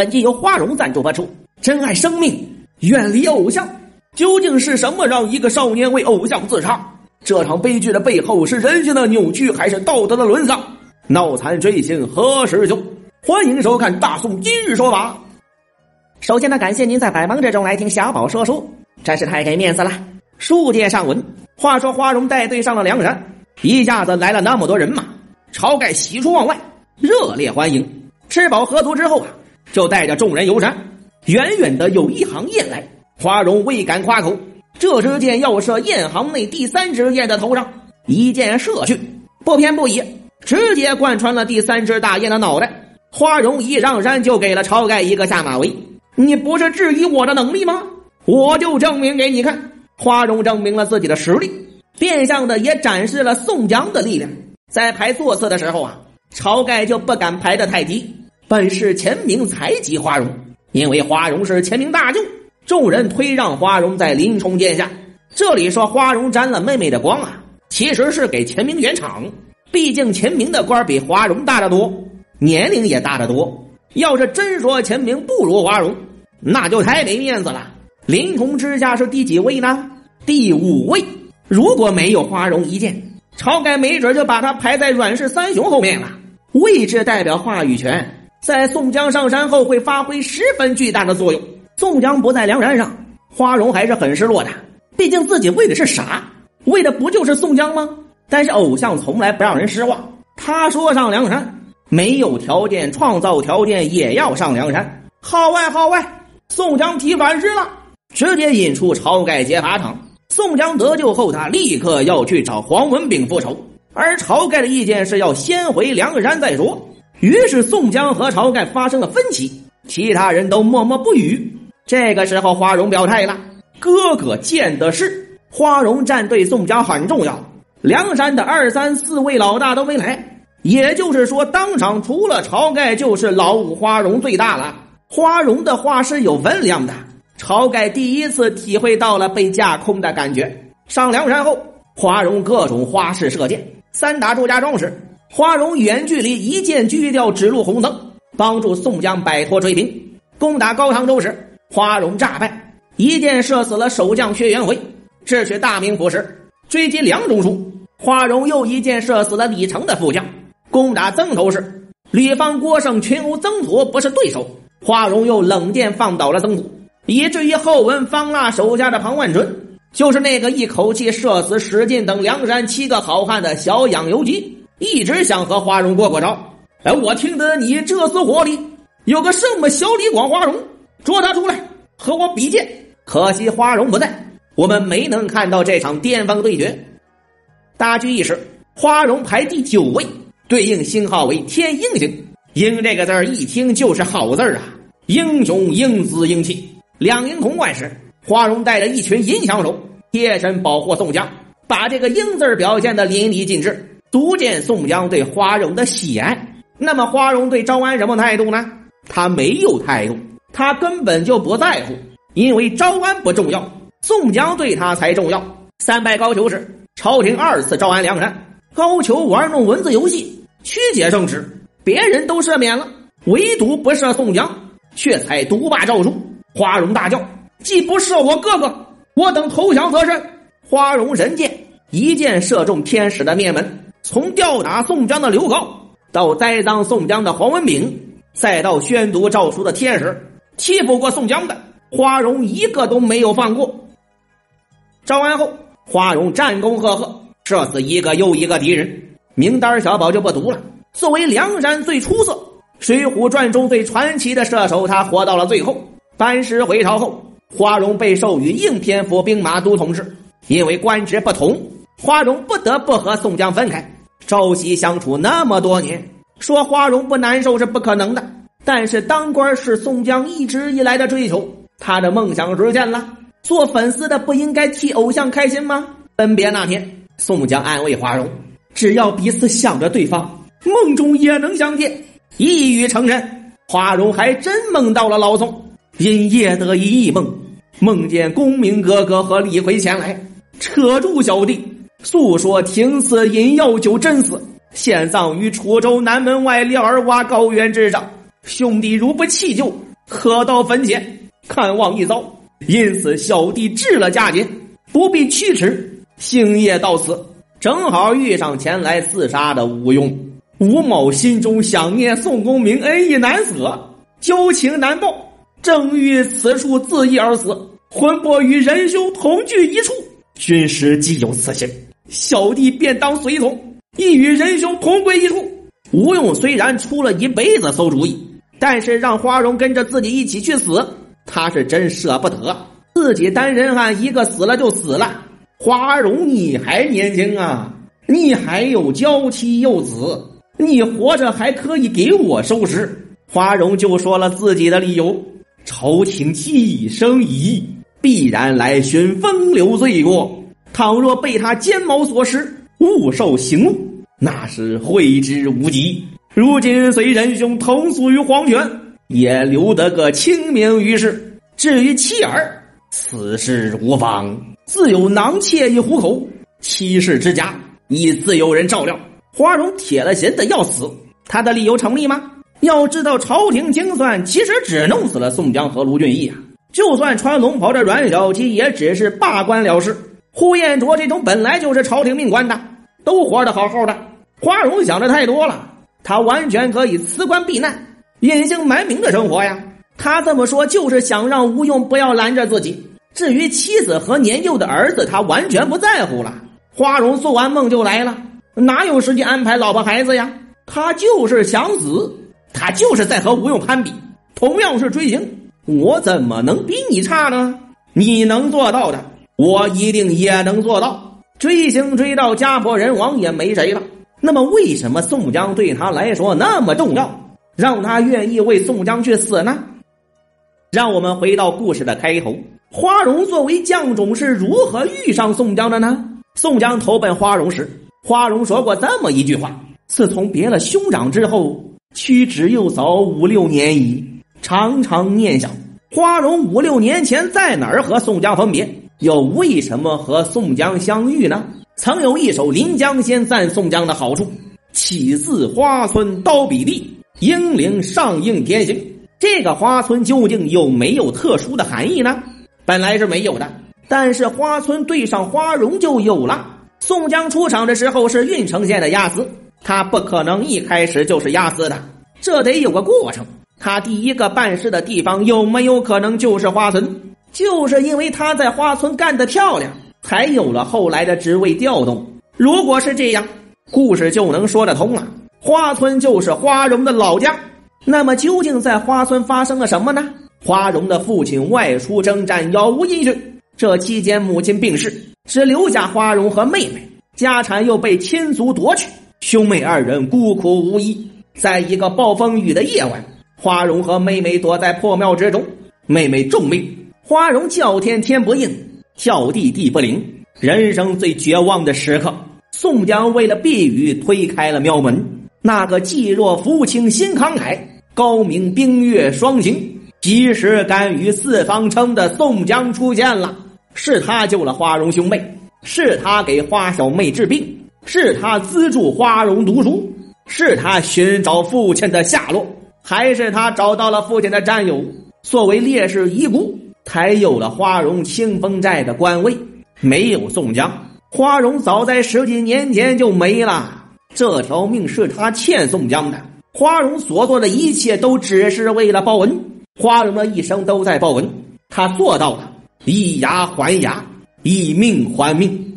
本集由花荣赞助播出。珍爱生命，远离偶像，究竟是什么让一个少年为偶像自杀？这场悲剧的背后是人性的扭曲，还是道德的沦丧？脑残追星何时休？欢迎收看大宋今日说法。首先呢，感谢您在百忙之中来听小宝说书，真是太给面子了。书接上文，话说花荣带队上了梁山，一下子来了那么多人马，晁盖喜出望外，热烈欢迎。吃饱喝足之后啊，就带着众人游山。远远的有一行雁来，花荣未敢夸口。这支箭要射雁行内第三只雁的头上，一箭射去，不偏不倚，直接贯穿了第三只大雁的脑袋。花荣一上山就给了晁盖一个下马威。你不是质疑我的能力吗？我就证明给你看。花荣证明了自己的实力，变相的也展示了宋江的力量。在排座次的时候啊，晁盖就不敢排得太低，本是前明才及花荣。因为花荣是前明大舅，众人推让花荣在林冲殿下。这里说花荣沾了妹妹的光啊，其实是给前明圆场。毕竟前明的官比花荣大得多，年龄也大得多。要是真说前明不如花荣，那就太没面子了。林冲之下是第几位呢？第五位。如果没有花荣一剑，晁盖没准就把他排在阮氏三雄后面了。位置代表话语权。在宋江上山后会发挥十分巨大的作用。宋江不在梁山上，花荣还是很失落的。毕竟自己为的是啥？为的不就是宋江吗？但是偶像从来不让人失望。他说上梁山，没有条件，创造条件也要上梁山。号外号外，宋江提反诗了，直接引出晁盖劫法场。宋江得救后，他立刻要去找黄文炳复仇，而晁盖的意见是要先回梁山再说。于是宋江和晁盖发生了分歧，其他人都默默不语。这个时候，花荣表态了：“哥哥见的是。”花荣战队宋江很重要，梁山的二三四位老大都没来，也就是说，当场除了晁盖，就是老五花荣最大了。花荣的话是有分量的，晁盖第一次体会到了被架空的感觉。上梁山后，花荣各种花式射箭，三打祝家庄时。花荣远距离一箭狙掉指路红灯，帮助宋江摆脱追兵。攻打高唐州时，花荣诈败，一箭射死了守将薛元回。智取大名府时，追击梁中书，花荣又一箭射死了李成的副将。攻打曾头市，吕方、郭盛、群殴曾祖不是对手，花荣又冷箭放倒了曾祖，以至于后文方腊手下的庞万春，就是那个一口气射死史进等梁山七个好汉的小养由基。一直想和花荣过过招，哎，我听得你这厮火里有个什么小李广花荣，捉他出来和我比剑。可惜花荣不在，我们没能看到这场巅峰对决。大局已时，花荣排第九位，对应星号为天鹰星。鹰这个字儿一听就是好字啊，英雄英姿英气。两鹰同冠时，花荣带着一群银枪手贴身保护宋江，把这个鹰字表现的淋漓尽致。足见宋江对花荣的喜爱。那么花荣对招安什么态度呢？他没有态度，他根本就不在乎，因为招安不重要，宋江对他才重要。三拜高俅时，朝廷二次招安梁山，高俅玩弄文字游戏，曲解圣旨，别人都赦免了，唯独不赦宋江，却才独霸诏书。花荣大叫：“既不赦我哥哥，我等投降则甚！”花荣人见一箭射中天使的面门。从吊打宋江的刘高，到栽赃宋江的黄文炳，再到宣读诏书的天使，欺负过宋江的花荣一个都没有放过。招安后，花荣战功赫赫，射死一个又一个敌人，名单小宝就不读了。作为梁山最出色、《水浒传》中最传奇的射手，他活到了最后。班师回朝后，花荣被授予应天府兵马都统制，因为官职不同。花荣不得不和宋江分开，朝夕相处那么多年，说花荣不难受是不可能的。但是当官是宋江一直以来的追求，他的梦想实现了。做粉丝的不应该替偶像开心吗？分别那天，宋江安慰花荣：“只要彼此想着对方，梦中也能相见。”一语成真，花荣还真梦到了老宋，因夜得一异梦，梦见公明哥哥和李逵前来，扯住小弟。诉说停此饮药酒真死，现葬于楚州南门外廖儿洼高原之上。兄弟如不弃救，可到坟前看望一遭，因此小弟治了佳节，不必驱驰，星夜到此，正好遇上前来自杀的吴用。吴某心中想念宋公明，恩义难舍，交情难报，正遇此处自缢而死，魂魄与仁兄同聚一处，军师既有此心，小弟便当随从，亦与仁兄同归一处。吴用虽然出了一辈子馊主意，但是让花荣跟着自己一起去死，他是真舍不得。自己单人汉一个死了就死了。花荣，你还年轻啊，你还有娇妻幼子。你活着还可以给我收尸。花荣就说了自己的理由：朝廷既生疑，必然来寻风流罪过。倘若被他奸谋所识，误受刑戮，那是悔之无及。如今随仁兄同宿于黄泉，也留得个清名于世。至于妻儿，此事无妨，自有囊妾一糊口，妻室之家亦自有人照料。花荣铁了心的要死，他的理由成立吗？要知道，朝廷精算其实只弄死了宋江和卢俊义啊！就算穿龙袍的阮小七，也只是罢官了事。呼延灼这种本来就是朝廷命官的，都活得好好的。花荣想的太多了，他完全可以辞官避难，隐姓埋名的生活呀。他这么说就是想让吴用不要拦着自己。至于妻子和年幼的儿子，他完全不在乎了。花荣做完梦就来了。哪有时间安排老婆孩子呀？他就是想死，他就是在和吴用攀比。同样是追星，我怎么能比你差呢？你能做到的，我一定也能做到。追星追到家破人亡也没谁了。那么为什么宋江对他来说那么重要，让他愿意为宋江去死呢？让我们回到故事的开头，花荣作为将种是如何遇上宋江的呢？宋江投奔花荣时。花荣说过这么一句话：“自从别了兄长之后，屈指又早五六年矣。常常念想，花荣五六年前在哪儿和宋江分别，又为什么和宋江相遇呢？曾有一首《临江仙》赞宋江的好处：‘起自花村刀笔地，英灵上映天行。’这个花村究竟有没有特殊的含义呢？本来是没有的，但是花村对上花荣就有了。”宋江出场的时候是郓城县的押司，他不可能一开始就是押司的，这得有个过程。他第一个办事的地方有没有可能就是花村？就是因为他在花村干得漂亮，才有了后来的职位调动。如果是这样，故事就能说得通了。花村就是花荣的老家，那么究竟在花村发生了什么呢？花荣的父亲外出征战，杳无音讯。这期间，母亲病逝。只留下花荣和妹妹，家产又被亲族夺去，兄妹二人孤苦无依。在一个暴风雨的夜晚，花荣和妹妹躲在破庙之中，妹妹重病，花荣叫天天不应，叫地地不灵。人生最绝望的时刻，宋江为了避雨推开了庙门。那个既若福清心慷慨，高明冰月双行，及时甘于四方称的宋江出现了。是他救了花荣兄妹，是他给花小妹治病，是他资助花荣读书，是他寻找父亲的下落，还是他找到了父亲的战友，作为烈士遗孤，才有了花荣清风寨的官位。没有宋江，花荣早在十几年前就没了。这条命是他欠宋江的，花荣所做的一切都只是为了报恩。花荣的一生都在报恩，他做到了。以牙还牙，以命还命。